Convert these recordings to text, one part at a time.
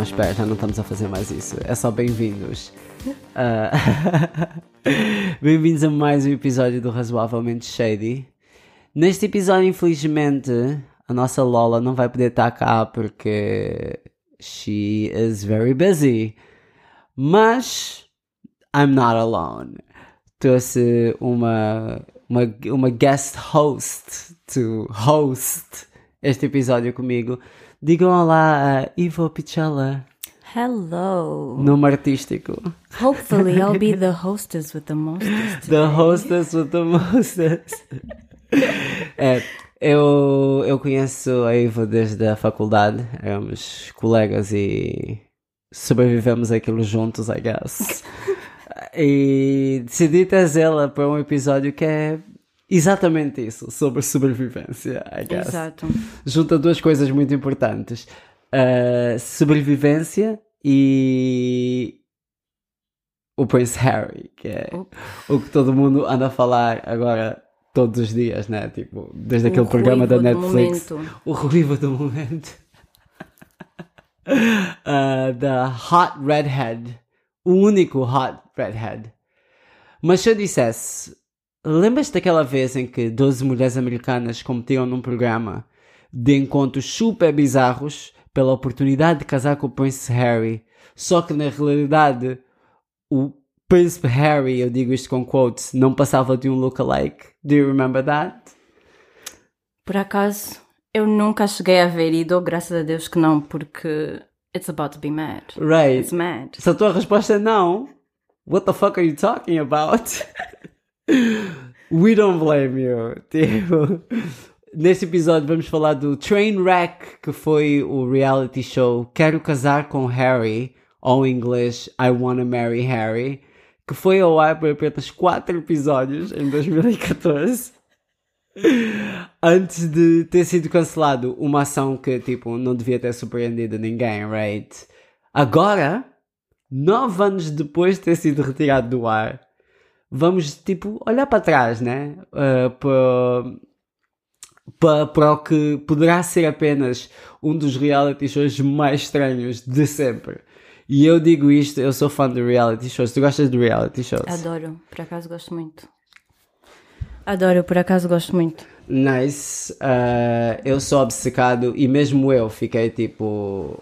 Não, espera, já não estamos a fazer mais isso. É só bem-vindos. Uh, bem-vindos a mais um episódio do Razoavelmente Shady. Neste episódio, infelizmente, a nossa Lola não vai poder estar cá porque she is very busy. Mas I'm not alone. Trouxe uma, uma, uma guest host to host este episódio comigo. Digam olá a Ivo Pichella. Hello. Nome artístico. Hopefully, I'll be the hostess with the mostest. The hostess with the mostest. é, eu, eu conheço a Ivo desde a faculdade. Éramos colegas e sobrevivemos aquilo juntos, I guess. e decidi trazê-la para um episódio que é exatamente isso, sobre sobrevivência, I guess. Exato. Junta duas coisas muito importantes: uh, sobrevivência e o Prince Harry, que é o que todo mundo anda a falar agora todos os dias, né? Tipo, desde O aquele programa da Netflix. momento. O ruivo do momento. Uh, da Hot Redhead. O único Hot Redhead. Mas se eu dissesse, lembras daquela vez em que 12 mulheres americanas competiram num programa de encontros super bizarros pela oportunidade de casar com o Prince Harry, só que na realidade o Príncipe Harry, eu digo isto com quotes, não passava de um lookalike. Do you remember that? Por acaso, eu nunca cheguei a ver e dou graças a Deus que não, porque it's about to be mad. Right. It's mad. Se a tua resposta é não, what the fuck are you talking about? We don't blame you. Tipo, neste episódio vamos falar do Trainwreck, que foi o reality show Quero Casar com Harry, ou em inglês I Wanna Marry Harry, que foi ao ar por apenas 4 episódios em 2014. Antes de ter sido cancelado, uma ação que, tipo, não devia ter surpreendido ninguém, right? Agora, nove anos depois de ter sido retirado do ar, vamos, tipo, olhar para trás, né? Uh, para, para, para o que poderá ser apenas um dos reality shows mais estranhos de sempre. E eu digo isto, eu sou fã de reality shows. Tu gostas de reality shows? Adoro, por acaso gosto muito. Adoro, por acaso gosto muito. Nice. Uh, eu sou obcecado e mesmo eu fiquei tipo.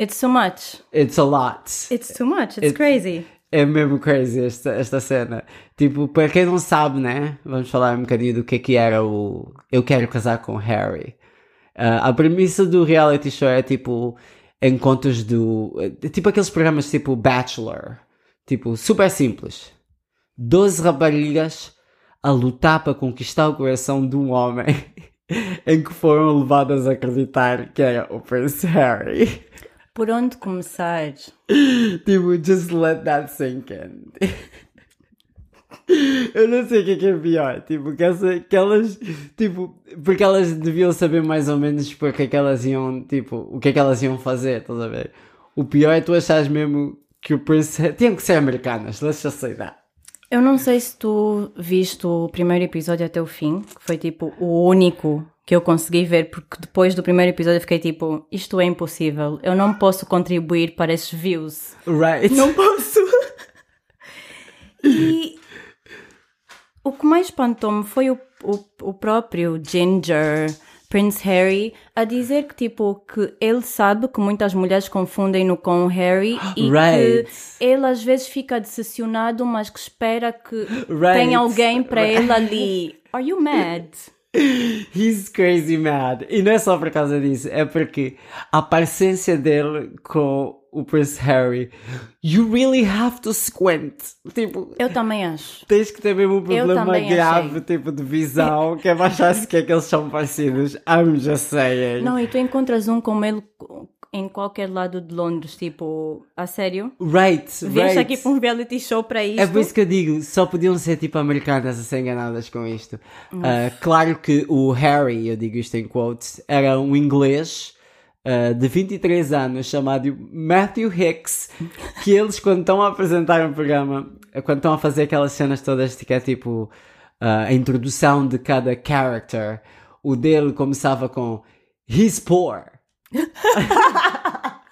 It's too much. It's a lot. It's too much. It's It- crazy. É mesmo crazy esta, esta cena. Tipo, para quem não sabe, né? Vamos falar um bocadinho do que é que era o Eu Quero Casar com Harry. Ah, a premissa do reality show é tipo encontros do. é Tipo aqueles programas tipo Bachelor. Tipo, super simples. 12 raparigas a lutar para conquistar o coração de um homem em que foram levadas a acreditar que era o Prince Harry. Por onde começar? Tipo, just let that sink in. Eu não sei o que é que é pior, tipo, que, essa, que elas, tipo, porque elas deviam saber mais ou menos porque é que elas iam, tipo, o que é que elas iam fazer, estás a ver? O pior é tu achares mesmo que o Prince, tinham que ser americanas, just say that. Eu não sei se tu viste o primeiro episódio até o fim, que foi tipo o único que eu consegui ver, porque depois do primeiro episódio eu fiquei tipo, isto é impossível, eu não posso contribuir para esses views. Right? Não posso. e o que mais espantou-me foi o, o, o próprio Ginger, Prince Harry, a dizer que tipo que ele sabe que muitas mulheres confundem-no com o Harry e Right. que ele às vezes fica decepcionado, mas que espera que Right. tenha alguém para Right. ele ali. Are you mad? He's crazy mad. E não é só por causa disso, é porque a parecência dele com o Prince Harry, you really have to squint. Tipo, Eu também acho. tens que ter mesmo um problema grave, achei. tipo, de visão, que é achar que é que eles são parecidos. I'm just saying. Não, e tu encontras um como ele em qualquer lado de Londres, tipo, a sério? Right, Vieste right. aqui para um reality show para isto? É por isso que eu digo, só podiam ser tipo americanas a ser enganadas com isto. Ah, claro que o Harry, eu digo isto em quotes, era um inglês ah, de 23 anos chamado Matthew Hicks, que eles quando estão a apresentar um programa, quando estão a fazer aquelas cenas todas que é tipo ah, a introdução de cada character, o dele começava com He's poor.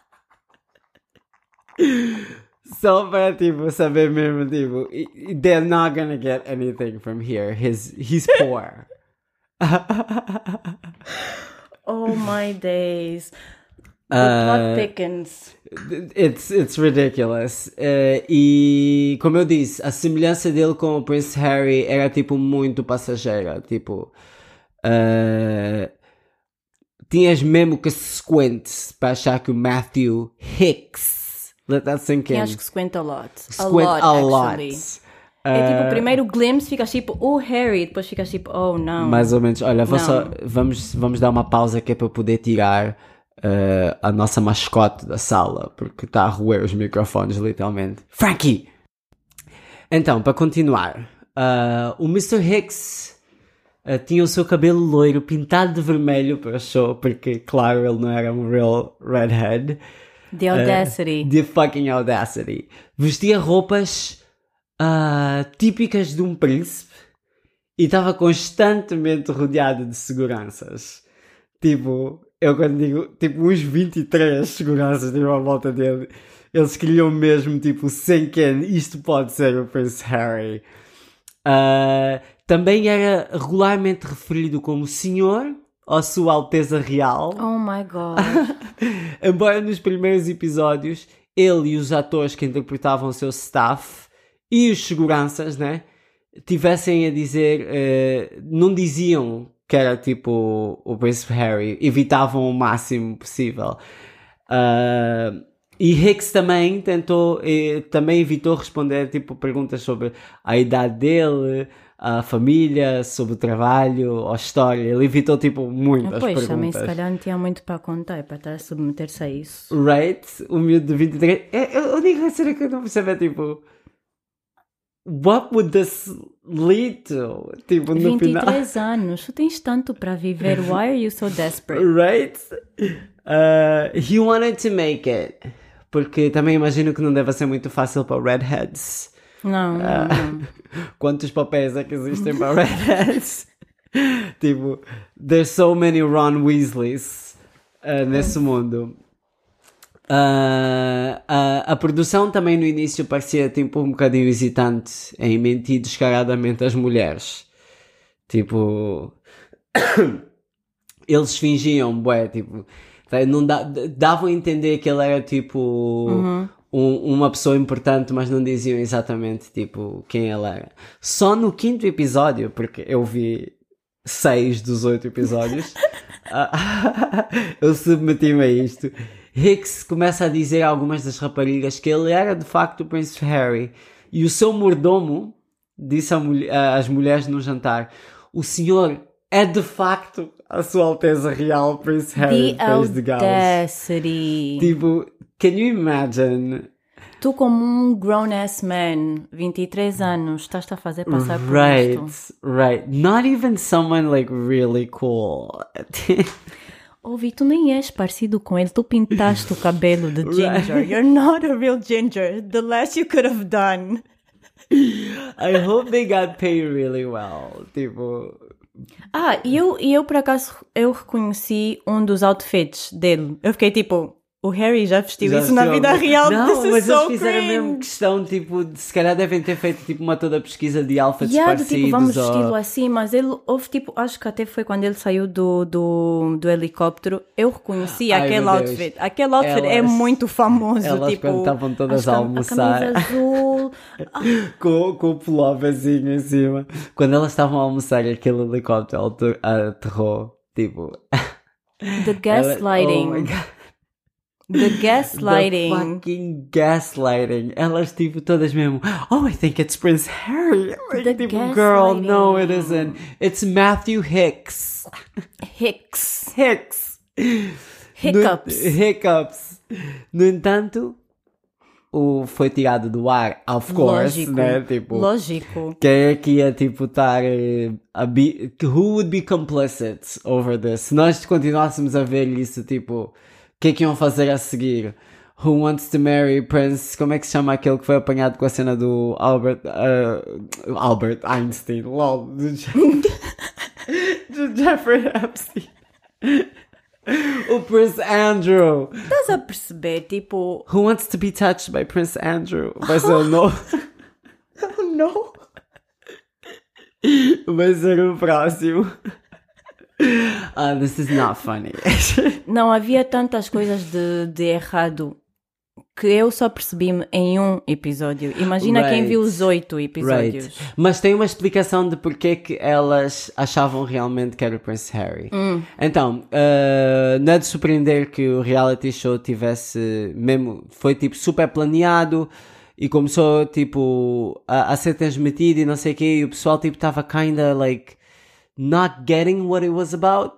Só para, tipo, saber mesmo, tipo, they're not gonna get anything from here. His, he's poor. oh my days. The Uh, plot thickens. It's, it's ridiculous. Uh, e, como eu disse, a semelhança dele com o Prince Harry era, tipo, muito passageira. Tipo, uh, tinhas mesmo que squint para achar que o Matthew Hicks, let that sink in, Eu acho que squint a lot. A squint lot, a lot. actually. É tipo, Uh, o primeiro glimpse ficas tipo, oh Harry, depois ficas tipo, oh não. Mais ou menos. Olha, só, vamos, vamos dar uma pausa que é para poder tirar eh, a nossa mascote da sala, porque está a roer os microfones, literalmente. Frankie! Então, para continuar, ah, o Mr. Hicks ah, tinha o seu cabelo loiro pintado de vermelho para o show, porque, claro, ele não era um real redhead. The audacity. The fucking audacity. Vestia roupas ah, típicas de um príncipe e estava constantemente rodeado de seguranças. Tipo, eu quando digo, tipo, uns 23 seguranças tipo, à volta dele. Eles queriam mesmo, tipo, sem quem isto pode ser o Prince Harry. Ah, também era regularmente referido como Senhor ou Sua Alteza Real. Oh my god. Embora nos primeiros episódios ele e os atores que interpretavam o seu staff e os seguranças, né, tivessem a dizer, eh, não diziam que era tipo o Príncipe Harry, evitavam o máximo possível. Ah, e Hicks também tentou, eh, também evitou responder tipo perguntas sobre a idade dele, a família, sobre o trabalho, a história. Ele evitou tipo muitas pois, perguntas. também se calhar não tinha muito para contar para estar a submeter-se a isso. Right? O miúdo de 23. É, a única cena que eu não percebo é tipo. What would this lead to? Tipo, no final. 23 anos, tu tens tanto para viver. Why are you so desperate? Right? Uh, he wanted to make it. Porque também imagino que não deve ser muito fácil para redheads. Não, não. Quantos papéis é que existem para redheads? tipo, there's so many Ron Weasleys uh, nesse mundo. Ah, a, a produção também no início parecia tipo um bocadinho hesitante em mentir descaradamente às mulheres. Tipo, eles fingiam, bué, tipo, tá, não dá- davam a entender que ele era tipo um- uma pessoa importante, mas não diziam exatamente tipo quem ele era. Só no quinto episódio, porque eu vi seis dos oito episódios, ah, eu submeti-me a isto. Hicks começa a dizer a algumas das raparigas que ele era de facto o Príncipe Harry e o seu mordomo disse às mulheres no jantar: O senhor é de facto a Sua Alteza Real Prince Harry The Gals. audacity. Tipo, can you imagine? Tu como um grown-ass man, 23 anos, estás a fazer passar por Right, isto. right. Not even someone like really cool. Ouvi, tu nem és parecido com ele, tu pintaste o cabelo de ginger. You're not a real ginger. The less you could have done. I hope they got paid really well. Tipo, Ah, e eu, e eu por acaso, eu reconheci um dos outfits dele. Eu fiquei tipo, o Harry já vestiu já isso na vestiu vida algum- real. Não, mas so eles fizeram cringe. mesmo questão, tipo, de, se calhar devem ter feito tipo uma toda pesquisa de outfits Yeah, do tipo, vamos ou- vesti-lo assim, mas ele houve tipo, acho que até foi quando ele saiu do, do, do helicóptero, eu reconheci Ai, aquele outfit. Aquele outfit é Elas- muito famoso, elas tipo. quando estavam todas as a almoçar. A azul. com, com o pulloverzinho em cima. Quando elas estavam a almoçar, aquele helicóptero aterrou. Tipo, The ela- gaslighting. oh The The gaslighting. fucking gaslighting. Elas, tipo, todas mesmo. Oh, I think it's Prince Harry. The tipo, girl, no, it isn't. It's Matthew Hicks. Hicks. Hicks. Hiccups. No, hiccups. No entanto, o foi tirado do ar, of course, Lógico. né? Tipo, Lógico. quem é que ia, tipo, estar eh, who would be complicit over this? Se nós continuássemos a ver isso, tipo, que é que iam fazer a seguir? Who wants to marry Prince? Como é que se chama aquele que foi apanhado com a cena do Albert, uh, Albert Einstein, lol, do, Je- do Jeffrey Epstein. o Prince Andrew. Estás a perceber? Tipo, Who wants to be touched by Prince Andrew? Vai ser o novo. oh no. Vai ser o próximo. Ah, this is not funny. Não, havia tantas coisas de, de errado que eu só percebi-me em um episódio. Imagina quem Right. viu os oito episódios. Right. Mas tem uma explicação de porque que elas achavam realmente que era o Prince Harry. Então, uh, não é de surpreender que o reality show tivesse mesmo, foi tipo super planeado e começou tipo a, a ser transmitido e não sei o que e o pessoal tipo estava kinda like not getting what it was about.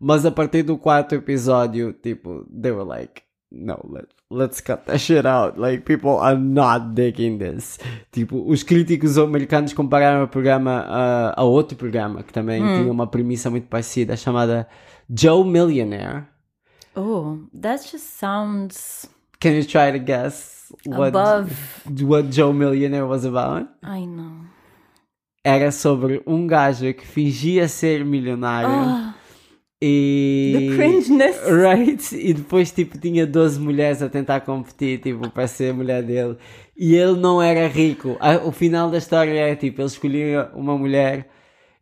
Mas a partir do quarto episódio, tipo, they were like, no, let, let's cut that shit out. Like, people are not digging this. Tipo, os críticos americanos compararam o programa a, a outro programa que também tinha uma premissa muito parecida, chamada Joe Millionaire. Oh, that just sounds Can you try to guess what, above. what Joe Millionaire was about? Ai não. Era sobre um gajo que fingia ser milionário. Ah, E. the cringeness. Right? E depois, tipo, tinha 12 mulheres a tentar competir, tipo, para ser a mulher dele. E ele não era rico. O final da história é, tipo, ele escolhia uma mulher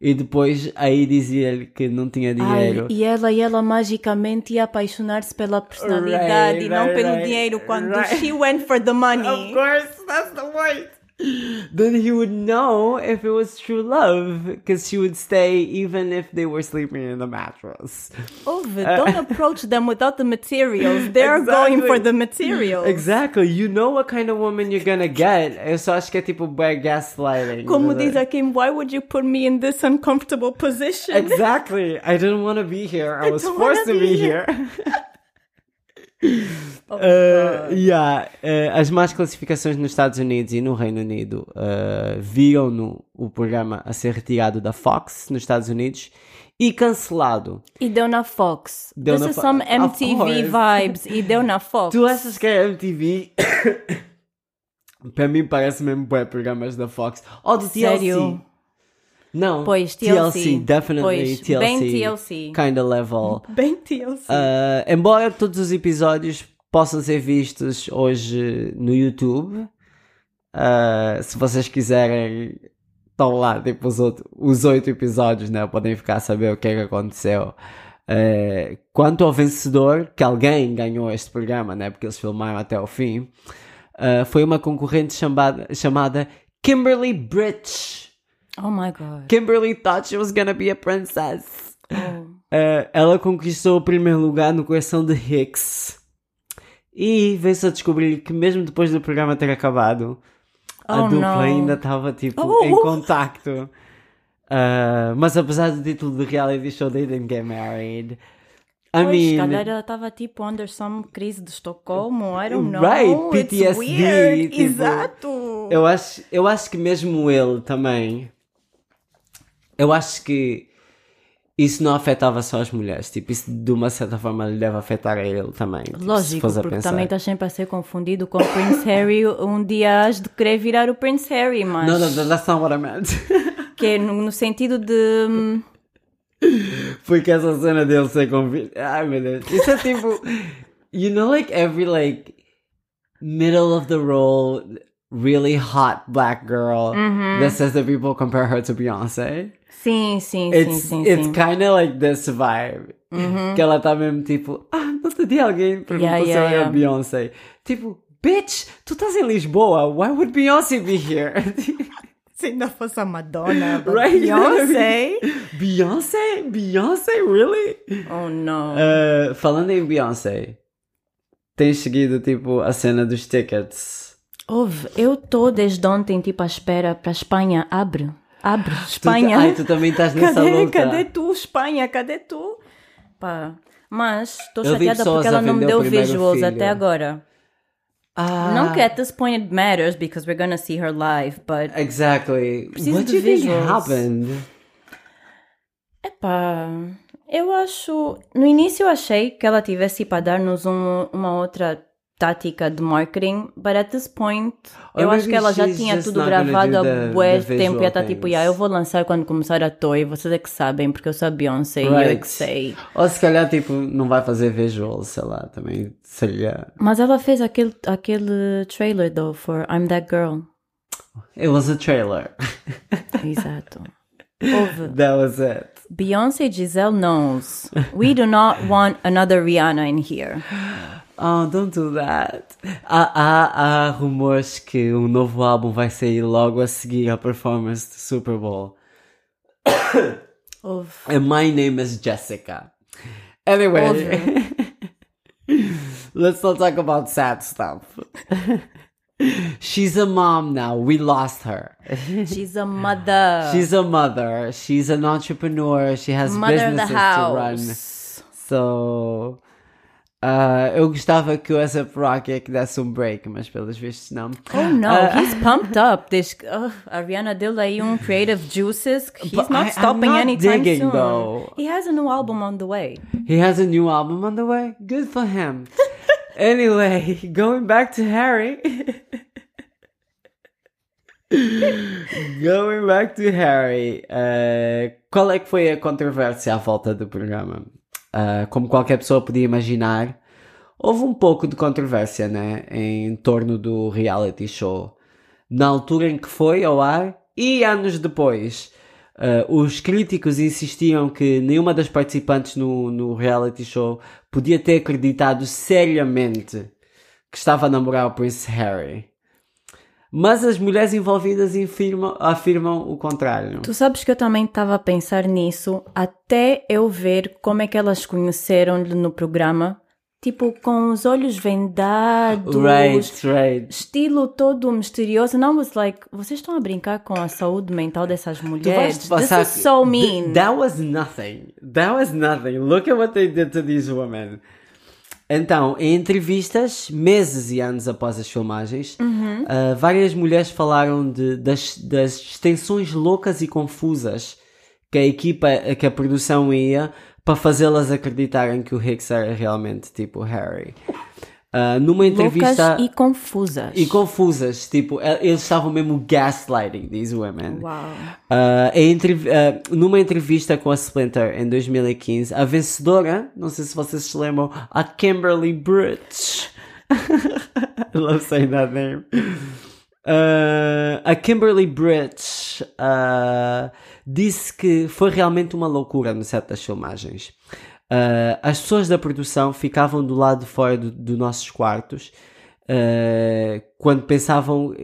e depois aí dizia-lhe que não tinha dinheiro. Ai, e ela e ela magicamente ia apaixonar-se pela personalidade Right, e não right, pelo right, dinheiro quando right. she went for the money. Of course, that's the point. Then he would know if it was true love, because she would stay even if they were sleeping in the mattress. Oh, Ouve, uh, don't approach them without the materials. They're going for the materials. Exactly, you know what kind of woman you're gonna get. Eu só acho que é tipo bad gaslighting. Como diz a Kim, why would you put me in this uncomfortable position? Exactly. I didn't want to be here. I was forced to be be here. Oh, Uh, yeah. uh, as más classificações nos Estados Unidos e no Reino Unido uh, viram-no o programa a ser retirado da Fox nos Estados Unidos e cancelado. E deu na Fox. Deu This na is Fo- some MTV vibes. E deu na Fox. Tu achas que é MTV? Para mim parece mesmo bué programas da Fox. Ou do TLC. Sério? Não. Pois, TLC. definitely Pois, TLC. bem TLC. Kind of level. Bem TLC. Uh, embora todos os episódios possam ser vistos hoje no YouTube, uh, se vocês quiserem, estão lá, tipo, os, outro- os oito episódios, né? Podem ficar a saber o que é que aconteceu. Uh, quanto ao vencedor, que alguém ganhou este programa, né? Porque eles filmaram até o fim, uh, foi uma concorrente chamada, chamada Kimberly Bridge. Oh my god. Kimberly thought she was gonna be a princess. Oh. Uh, ela conquistou o primeiro lugar no coração de Hicks. E veio-se a descobrir que mesmo depois do programa ter acabado, a Oh, dupla não. ainda estava tipo Oh. em contacto. Uh, mas apesar do título do reality show, they didn't get married. I Pois, mean, calhar ela estava tipo under some crise de Estocolmo, I don't know. Right, It's PTSD, weird. tipo, Exato. eu acho, eu acho que mesmo ele também. Eu acho que isso não afetava só as mulheres. Tipo, isso de uma certa forma lhe deve afetar a ele também. tipo, Lógico, porque pensar. também estás sempre a ser confundido com o Prince Harry. Um dia has de querer virar o Prince Harry, mas. No, no, no, that's not what I meant. Que é no, no sentido de. hum, Porque essa cena dele ser convidado. Ai meu Deus. Isso é tipo. You know, like every like middle of the road, really hot black girl Mm-hmm. that says that people compare her to Beyonce. Sim, sim, It's, sim, sim. it's sim. kind of like this vibe. Que ela tá mesmo tipo, ah, no outro dia alguém perguntou Yeah, se yeah, eu era yeah. Beyoncé. Tipo, bitch, tu estás em Lisboa, why would Beyoncé be here? Se ainda fosse a Madonna, Right? Beyoncé. Beyoncé? Beyoncé? Really? Oh no. Uh, falando em Beyoncé, tens seguido tipo a cena dos tickets? Ouve, eu estou desde ontem tipo à espera para a Espanha. Abre, abre, Espanha. Tu, ai, tu também estás nessa cadê, luta. cadê tu, Espanha? Cadê tu? Pá, mas estou chateada porque ela não me deu visuals filho. até agora. Ah, Não que at this point it matters because we're gonna see her live, but Exactly. What do you think visuals. happened? epá, eu acho. No início eu achei que ela tivesse para dar-nos um- uma outra tática de marketing, but at this point, Or eu acho que ela já tinha tudo gravado do há bué tempo e visual está tipo, yeah, eu vou lançar quando começar a toy, vocês é que sabem, porque eu sou a Beyoncé e eu é Right. que sei. Ou se calhar, tipo, não vai fazer visual, sei lá, também seria. Mas ela fez aquele, aquele trailer, though, for I'm That Girl. It was a trailer. Exato. Houve. That was it. Beyoncé Giselle knows. We do not want another Rihanna in here. Oh, don't do that. Há, há, há rumores que um novo álbum vai sair logo a seguir a performance do Super Bowl. Houve. And my name is Jessica. Anyway, let's not talk about sad stuff. She's a mom now. We lost her. She's a mother. She's a mother. She's an entrepreneur. She has mother businesses to run. So, uh, eu gostava que o ASAP Rocky é que desse um break, mas pelos vistos não. Oh no, Uh, he's pumped up. This, uh, a Rihanna deu aí um creative juices. He's not I- stopping not anytime digging, soon. though. He has a new album on the way. He has a new album on the way. Good for him. anyway, going back to Harry. going back to Harry. uh, qual é que foi a controvérsia à volta do programa? Uh, como qualquer pessoa podia imaginar, houve um pouco de controvérsia, né? Em torno do reality show. Na altura em que foi ao ar e anos depois. Uh, os críticos insistiam que nenhuma das participantes no, no reality show podia ter acreditado seriamente que estava a namorar o Prince Harry. Mas as mulheres envolvidas afirmam, afirmam o contrário. Tu sabes que eu também estava a pensar nisso até eu ver como é que elas conheceram-lhe no programa. Tipo, com os olhos vendados. Right, right. Estilo todo misterioso. I was like, vocês estão a brincar com a saúde mental dessas Tu mulheres? vais This is so mean. Th- That was nothing. That was nothing. Look at what they did to these women. Então, em entrevistas, meses e anos após as filmagens, Uhum. uh, várias mulheres falaram de, das, das extensões loucas e confusas que a equipa, que a produção ia para fazê-las acreditarem que o Hicks era realmente tipo Harry. Uh, numa entrevista. Loucas e confusas. e confusas, tipo, eh, eles estavam mesmo gaslighting these women. Uau. Uh, entrev- uh, numa entrevista com a Splinter em 2015, a vencedora, não sei se vocês se lembram, a Kimberly Bridge. I love saying that name. A Kimberly Bridge disse que foi realmente uma loucura no set das filmagens. Uh, as pessoas da produção ficavam do lado de fora do, dos nossos quartos uh, quando pensavam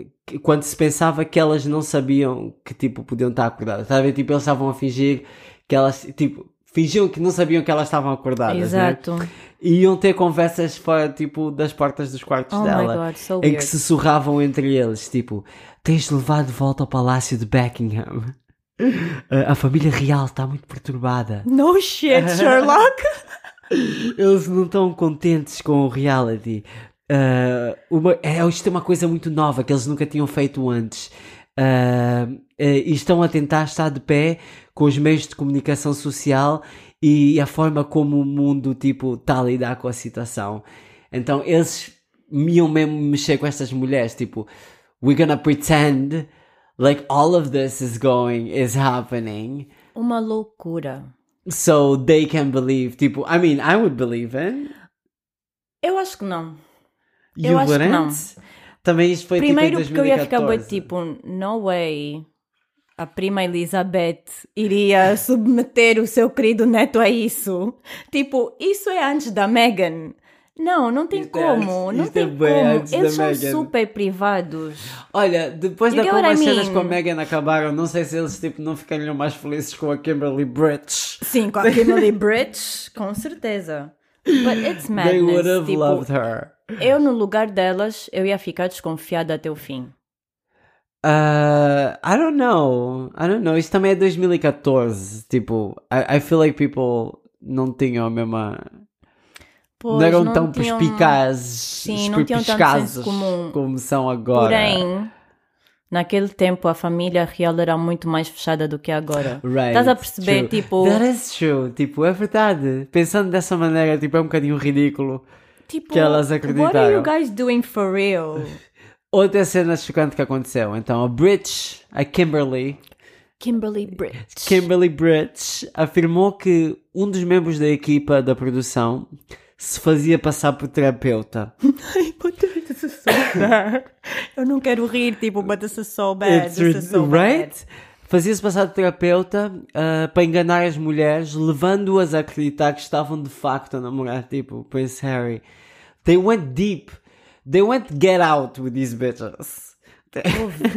quando se pensava que elas não sabiam que tipo podiam estar acordadas. Ver? Tipo, eles estavam a fingir que elas tipo fingiam que não sabiam que elas estavam acordadas. né? Exato. E iam ter conversas fora tipo das portas dos quartos Oh dela God, so em que se sussurravam entre eles, tipo, tens de levar de volta ao palácio de Buckingham. A família real está muito perturbada. No shit, Sherlock. Eles não estão contentes com o reality. Uh, uma, é, isto é uma coisa muito nova que eles nunca tinham feito antes. Uh, uh, e estão a tentar estar de pé com os meios de comunicação social e a forma como o mundo tipo está a lidar com a situação. Então eles iam mesmo mexer com estas mulheres, tipo, we're gonna pretend like all of this is going, is happening. Uma loucura. So they can believe, tipo, I mean, I would believe it. Eu acho que não. You Eu acho que não. Também isto foi Primeiro tipo porque eu ia ficar 2014. tipo, no way. A prima Elizabeth iria submeter o seu querido neto a isso. Tipo, isso é antes da Meghan. Não, não tem é como. não é tem bué como. Eles são Meghan. super privados. Olha, depois You da como as cenas com a Megan acabaram, não sei se eles tipo, não ficariam mais felizes com a Kimberly Bridge. Sim, com a Kimberly Bridge, com certeza. But it's They would madness. have Tipo, loved her. eu no lugar delas, eu ia ficar desconfiada até o fim. Uh, I don't know. I don't know. Isto também é 2014. Tipo, I, I feel like people não tinham a mesma. Pois, não eram tão tinham- perspicazes, Sim, não tinham tanto senso comum. como são agora. Porém, naquele tempo a família real era muito mais fechada do que agora. Right, Estás a perceber, true. tipo, That is true. Tipo, é verdade. Pensando dessa maneira, tipo, é um bocadinho ridículo. Tipo, Que elas What are acreditaram. you guys doing for real? Outra cena chocante que aconteceu. Então, a Bridge, a Kimberly, Kimberly Britt. Kimberly Bridge, afirmou que um dos membros da equipa da produção se fazia passar por terapeuta. Ai, but this is so bad. Eu não quero rir, tipo, but this is so bad. It's This is so right? bad. Fazia-se passar de terapeuta ah, para enganar as mulheres, levando-as a acreditar que estavam de facto a namorar, tipo, Prince Harry. They went deep. They went get out with these bitches.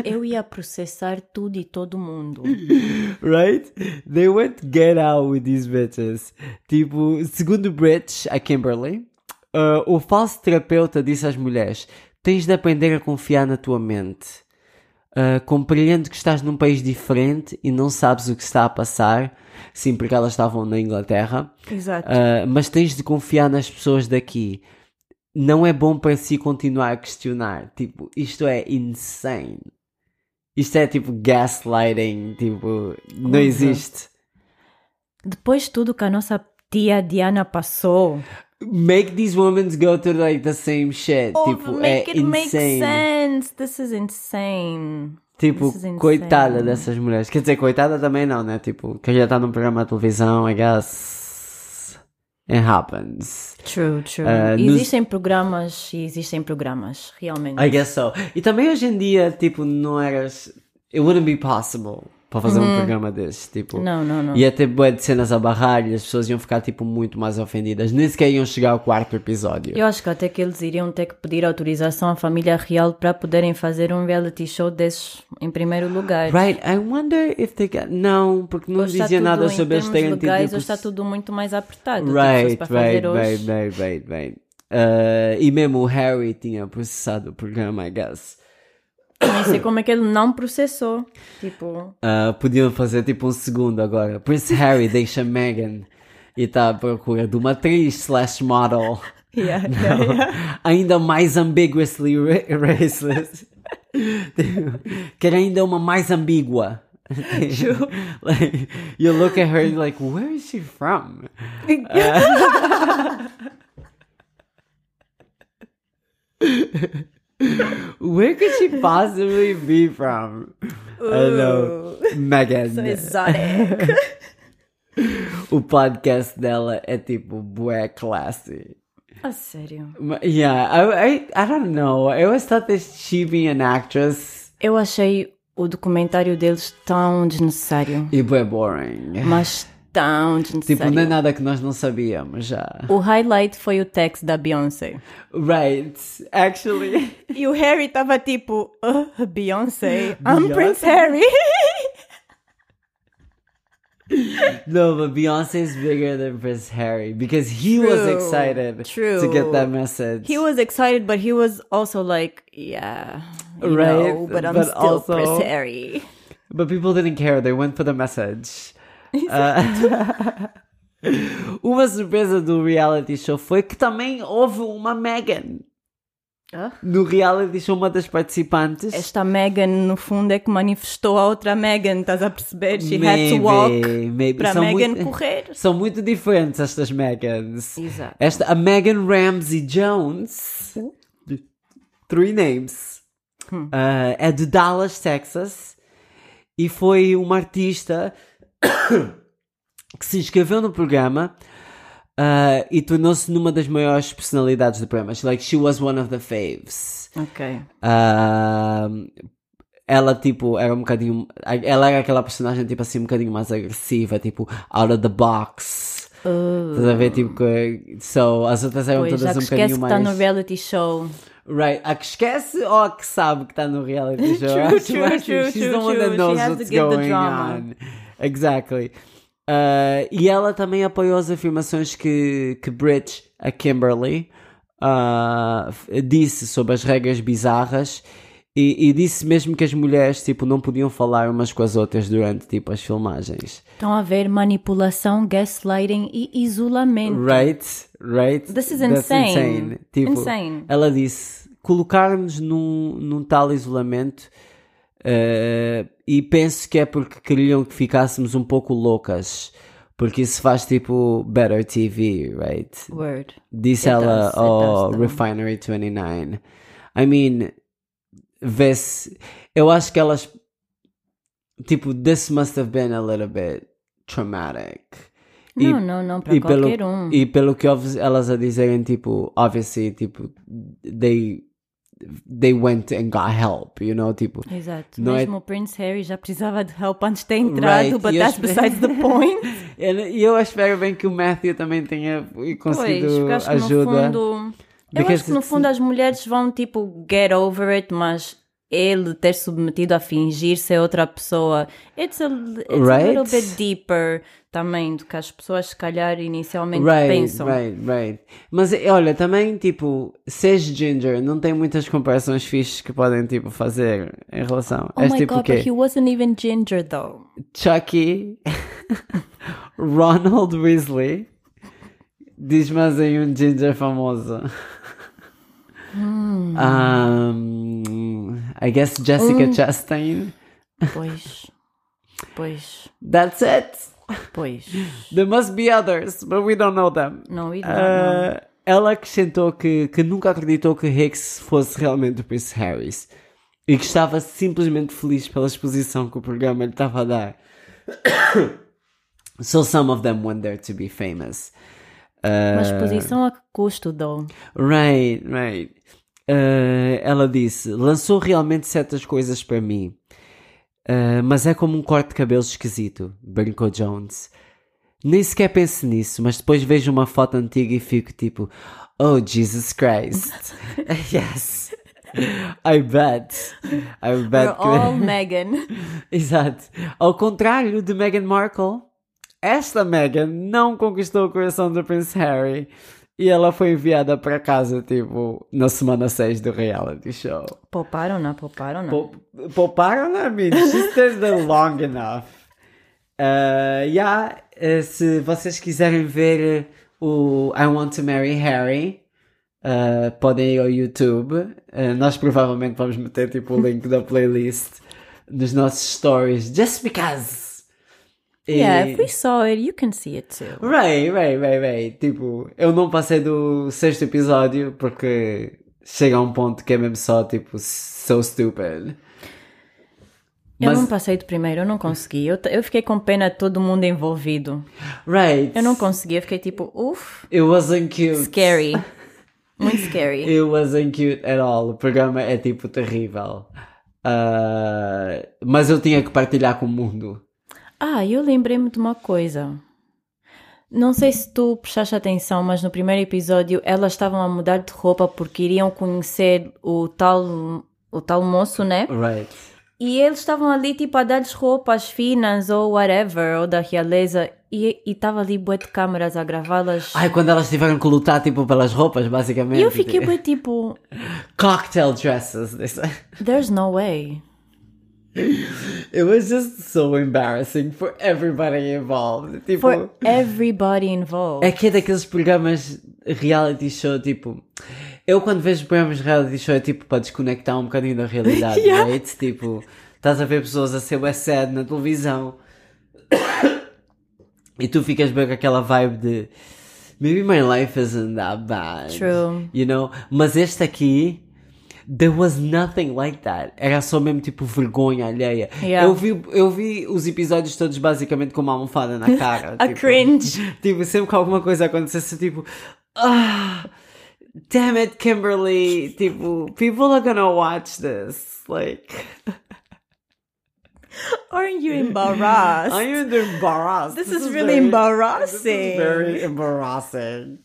Eu ia processar tudo e todo mundo. right? They went get out with these bitches. Tipo, segundo Bridge, a Kimberly, ah, o falso terapeuta disse às mulheres: tens de aprender a confiar na tua mente. Uh, compreendo que estás num país diferente e não sabes o que está a passar. Sim, porque elas estavam na Inglaterra. Exato. Uh, mas tens de confiar nas pessoas daqui. Não é bom para si continuar a questionar. Tipo, isto é insane. Isto é tipo gaslighting. Tipo, não existe. Depois de tudo que a nossa tia Diana passou, Make these women go through like the same shit. tipo, make é it make insane. sense. This is insane. Tipo, is insane. coitada dessas mulheres. Quer dizer, coitada também não, né? Tipo, que já está num programa de televisão, I guess. It happens. True, true. Uh, nos- existem programas e existem programas, realmente. I guess so. E também hoje em dia, tipo, não eras. It wouldn't be possible para fazer um programa desse. Tipo, Uhum. Não, não, não. ia ter bué de cenas a barrar e as pessoas iam ficar, tipo, muito mais ofendidas. Nem sequer iam chegar ao quarto episódio. Eu acho que até que eles iriam ter que pedir autorização à família real para poderem fazer um reality show desses em primeiro lugar. Right, I wonder if they got. Não, porque não Hoje está dizia nada sobre eles terem tido. legais, tipo, hoje está tudo muito mais apertado. Tipo, Right, right, fazer hoje. right, right, right, right. Uh, e mesmo o Harry tinha processado o programa, I guess. Nem sei como é que ele não processou. Tipo, Uh, podiam fazer tipo um segundo agora. Prince Harry deixa Meghan e está à procura de uma atriz slash model. yeah, yeah, yeah. ainda mais ambiguously ra- racist. Quer ainda uma mais ambígua. like, you look at her like, where is she from? Where could she possibly be from? I don't know. Megan. so exotic. O podcast dela é tipo bué classy. A sério. Ma- Yeah, I, I, I don't know. I always thought that she being an actress Eu achei o documentário deles tão desnecessário. e bué boring. Mas Tipo, não é nada que nós não sabíamos já. O highlight foi o text da Beyoncé. Right, actually. E o Harry tava tipo, "Uh, Beyoncé, I'm Beyoncé? Prince Harry. No, but Beyonce is bigger than Prince Harry because he was True, excited true. to get that message. he was excited, but he was also like, yeah, Right, know, but I'm but still also- Prince Harry. But people didn't care, they went for the message. Uh, uma surpresa do reality show foi que também houve uma Megan. Ah? No reality show, uma das participantes. Esta Megan, no fundo, é que manifestou a outra Megan, estás a perceber? She had to walk maybe. para São Megan muito- correr. São muito diferentes estas Megans. Exato. Esta, a Megan Ramsey Jones, three names, uh, é de Dallas, Texas, e foi uma artista que se inscreveu no programa uh, e tornou-se numa das maiores personalidades do programa. She, like, she was one of the faves. Ok. Um, ela, tipo, era um bocadinho. Ela era aquela personagem, tipo assim, um bocadinho mais agressiva, tipo, out of the box. Estás a ver, tipo, que. So, as outras eram Pois, todas que um bocadinho que mais. está no reality show. Right, a que esquece ou a que sabe que está no reality show? True, true, true, She's the true, one that true. knows She has to give the drama. on. Exactly. Uh, e ela também apoiou as afirmações que, que Bridge, a Kimberly, uh, disse sobre as regras bizarras e, e disse mesmo que as mulheres tipo, não podiam falar umas com as outras durante tipo, as filmagens. Estão a ver manipulação, gaslighting e isolamento. Right? Right? This is That's insane. Tipo, Insane. Ela disse: colocar-nos num, num tal isolamento eh, e penso que é porque queriam que ficássemos um pouco loucas. Porque isso faz tipo better TV, right? Word. Disse It ela ao though. Refinery 29. I mean, vê-se. Eu acho que elas. Tipo, this must have been a little bit traumatic. E- Não, não, não, para e pelo, qualquer um. e pelo que elas a dizerem, tipo, obviously, tipo, they, they went and got help, you know, tipo, Exato. não é- Mesmo o Prince Harry já precisava de help antes de ter entrado, Right, but that's espero- besides the point. e eu espero bem que o Matthew também tenha Pois, conseguido porque acho que no ajuda. fundo. Eu acho que no fundo as mulheres vão tipo get over it, mas ele ter submetido a fingir ser outra pessoa, it's a, it's Right. a little bit deeper também do que as pessoas se calhar inicialmente Right, pensam. right, right. Mas olha, também, tipo, seres ginger, não tem muitas comparações fixes que podem, tipo, fazer em relação. Oh És my tipo god, quê? but he wasn't even ginger though. Chucky, Ronald Weasley, diz-me assim um ginger famoso. Hmm. Um, I guess Jessica Um. Chastain. Pois, pois, That's it. pois. There must be others, but we don't know them. Não, we don't know. Uh, ela acrescentou que, que nunca acreditou que Hicks fosse realmente o Prince Harris e que estava simplesmente feliz pela exposição que o programa lhe estava a dar. so some of them went there to be famous. Uh, Mas exposição a que custo, though? Right, right. Uh, ela disse: lançou realmente certas coisas para mim, Uh, mas é como um corte de cabelo esquisito, brincou Jones. Nem sequer penso nisso, mas depois vejo uma foto antiga e fico tipo: Oh, Jesus Christ. yes. I bet. I bet. We're all Megan. Exato. Ao contrário de Meghan Markle, esta Meghan não conquistou o coração do Prince Harry e ela foi enviada para casa, tipo, na semana 6 do reality show. Pouparam-na, pouparam-na. Pou- Pouparam-na, I mean, she stayed there long enough. Uh, yeah, uh, se vocês quiserem ver uh, o I Want to Marry Harry, uh, podem ir ao YouTube. Uh, nós provavelmente vamos meter tipo o link da playlist nos nossos stories, just because. Yeah, if we saw it, you can see it too. Right, right, right, right. Tipo, eu não passei do sexto episódio porque chega a um ponto que é mesmo só tipo so stupid. Eu Mas- não passei do primeiro, eu não consegui. Eu, eu fiquei com pena de todo mundo envolvido. Right. Eu não consegui, eu fiquei tipo, uff, It wasn't cute. scary. Muito scary. It wasn't cute at all. O programa é tipo terrível. Ah, mas eu tinha que partilhar com o mundo. Ah, eu lembrei-me de uma coisa. Não sei se tu prestaste atenção, mas no primeiro episódio elas estavam a mudar de roupa porque iriam conhecer o tal, o tal moço, né? Right. E eles estavam ali tipo a dar-lhes roupas finas ou whatever, ou da realeza, e estava ali bué de câmaras a gravá-las. Ai, quando elas tiveram que lutar tipo pelas roupas, basicamente. E eu fiquei bué tipo, Cocktail dresses. there's no way. It was just so embarrassing for everybody involved. Tipo, For everybody involved. É que é daqueles programas reality show, tipo. Eu quando vejo programas reality show é tipo para desconectar um bocadinho da realidade, Yeah. right? Tipo, estás a ver pessoas a ser sad na televisão e tu ficas bem com aquela vibe de maybe my life isn't that bad. True. You know? Mas este aqui. There was nothing like that. Era só mesmo tipo vergonha alheia. Yeah. Eu, vi, eu vi os episódios todos basicamente com uma almofada na cara. A tipo, cringe. Tipo, sempre que alguma coisa acontecesse, tipo, ah, damn it, Kimberly. Tipo, people are gonna watch this. Like, Aren't you embarrassed? I am embarrassed. This is really embarrassing. This is very embarrassing.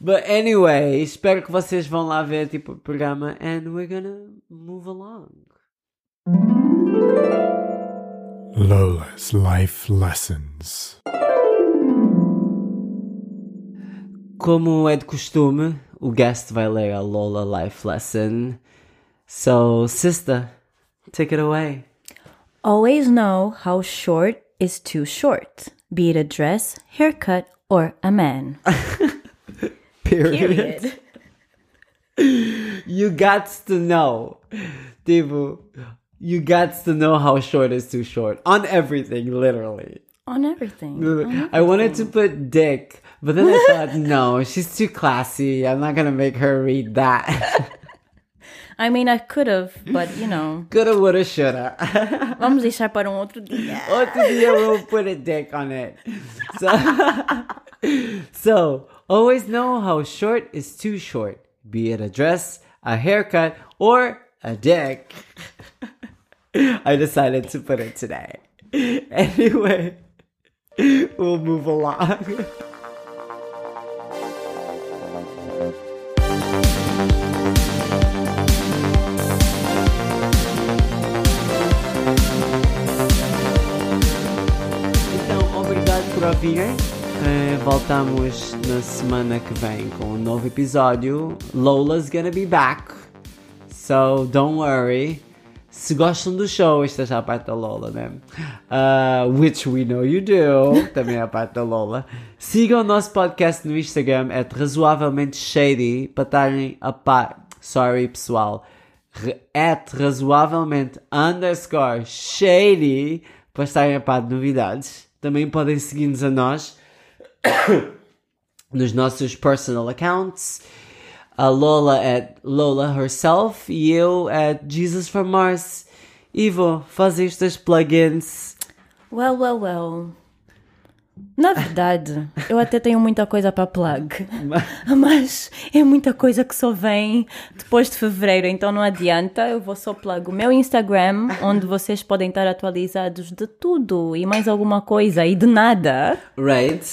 But anyway, espero que vocês vão lá ver tipo o programa and we're gonna move along. Lola's Life Lessons. Como é de costume, o guest vai ler a Lola Life Lesson. So, sister, take it away. Always know how short is too short, be it a dress, haircut, or a man. Period. You got to know. Tipo, you got to know how short is too short. On everything, literally. On everything. On I wanted to put dick, but then I thought, no, she's too classy. I'm not gonna make her read that. I mean, I could have, but you know, Coulda, woulda, shoulda. vamos deixar para um outro dia. Outro dia we'll put a dick on it. So, so, always know how short is too short, be it a dress, a haircut, or a dick. I decided to put it today. Anyway, we'll move along. Por ouvirem. Eh, voltamos na semana que vem com um novo episódio. Lola's gonna be back. So don't worry. Se gostam do show, esta já é a parte da Lola, né? Uh, which we know you do. Também é a parte da Lola. Sigam o nosso podcast no Instagram, é razoavelmente shady, para estarem a par. Sorry, pessoal. At razoavelmente underscore shady, para estarem a par de novidades. Também podem seguir-nos a nós nos nossos personal accounts. A Lola at Lola herself e eu at Jesus from Mars. Ivo, faz estes plugins. Well, well, well. Na verdade, eu até tenho muita coisa para plug. Mas é muita coisa que só vem depois de fevereiro, então não adianta. Eu vou só plug o meu Instagram, onde vocês podem estar atualizados de tudo e mais alguma coisa e de nada. Right?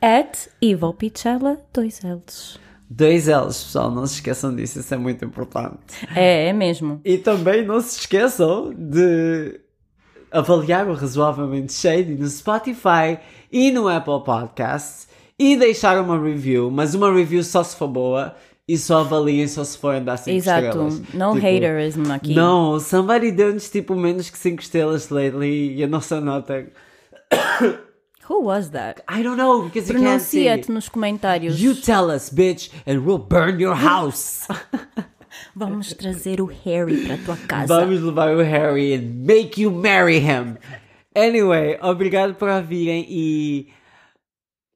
At Ivo Pichella, dois L's. Dois L's, pessoal, não se esqueçam disso, isso é muito importante. É, é mesmo. E também não se esqueçam de avaliar o Razoavelmente Shady no Spotify e no Apple Podcasts e deixar uma review, mas uma review só se for boa e só avaliem só se for andar 5 Exato. estrelas. No Tipo, haterism aqui. Não, somebody deu-nos tipo menos que 5 estrelas lately e a nossa nota. Who was that? I don't know because you can't see. Pronuncia-te nos comentários. You tell us, bitch, and we'll burn your house. Vamos trazer o Harry para tua casa. Vamos levar o Harry and make you marry him. Anyway, obrigado por ouvirem e.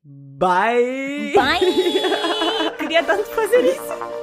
Bye! Bye! Queria tanto fazer isso.